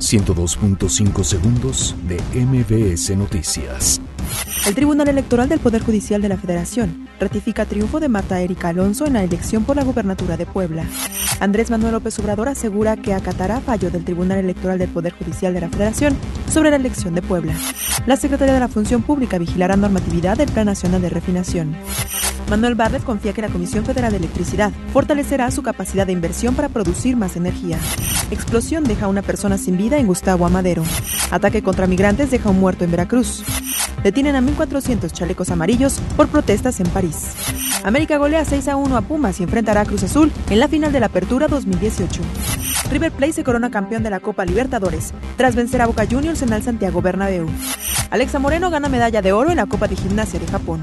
102.5 segundos de MBS Noticias. El Tribunal Electoral del Poder Judicial de la Federación ratifica triunfo de Marta Erika Alonso en la elección por la gubernatura de Puebla. Andrés Manuel López Obrador asegura que acatará fallo del Tribunal Electoral del Poder Judicial de la Federación sobre la elección de Puebla. La Secretaría de la Función Pública vigilará normatividad del Plan Nacional de Refinación. Manuel Barlet confía que la Comisión Federal de Electricidad fortalecerá su capacidad de inversión para producir más energía. Explosión deja a una persona sin vida en Gustavo Amadero. Ataque contra migrantes deja un muerto en Veracruz. Detienen a 1.400 chalecos amarillos por protestas en París. América golea 6 a 1 a Pumas y enfrentará a Cruz Azul en la final de la Apertura 2018. River Plate se corona campeón de la Copa Libertadores tras vencer a Boca Juniors en el Santiago Bernabéu. Alexa Moreno gana medalla de oro en la Copa de Gimnasia de Japón.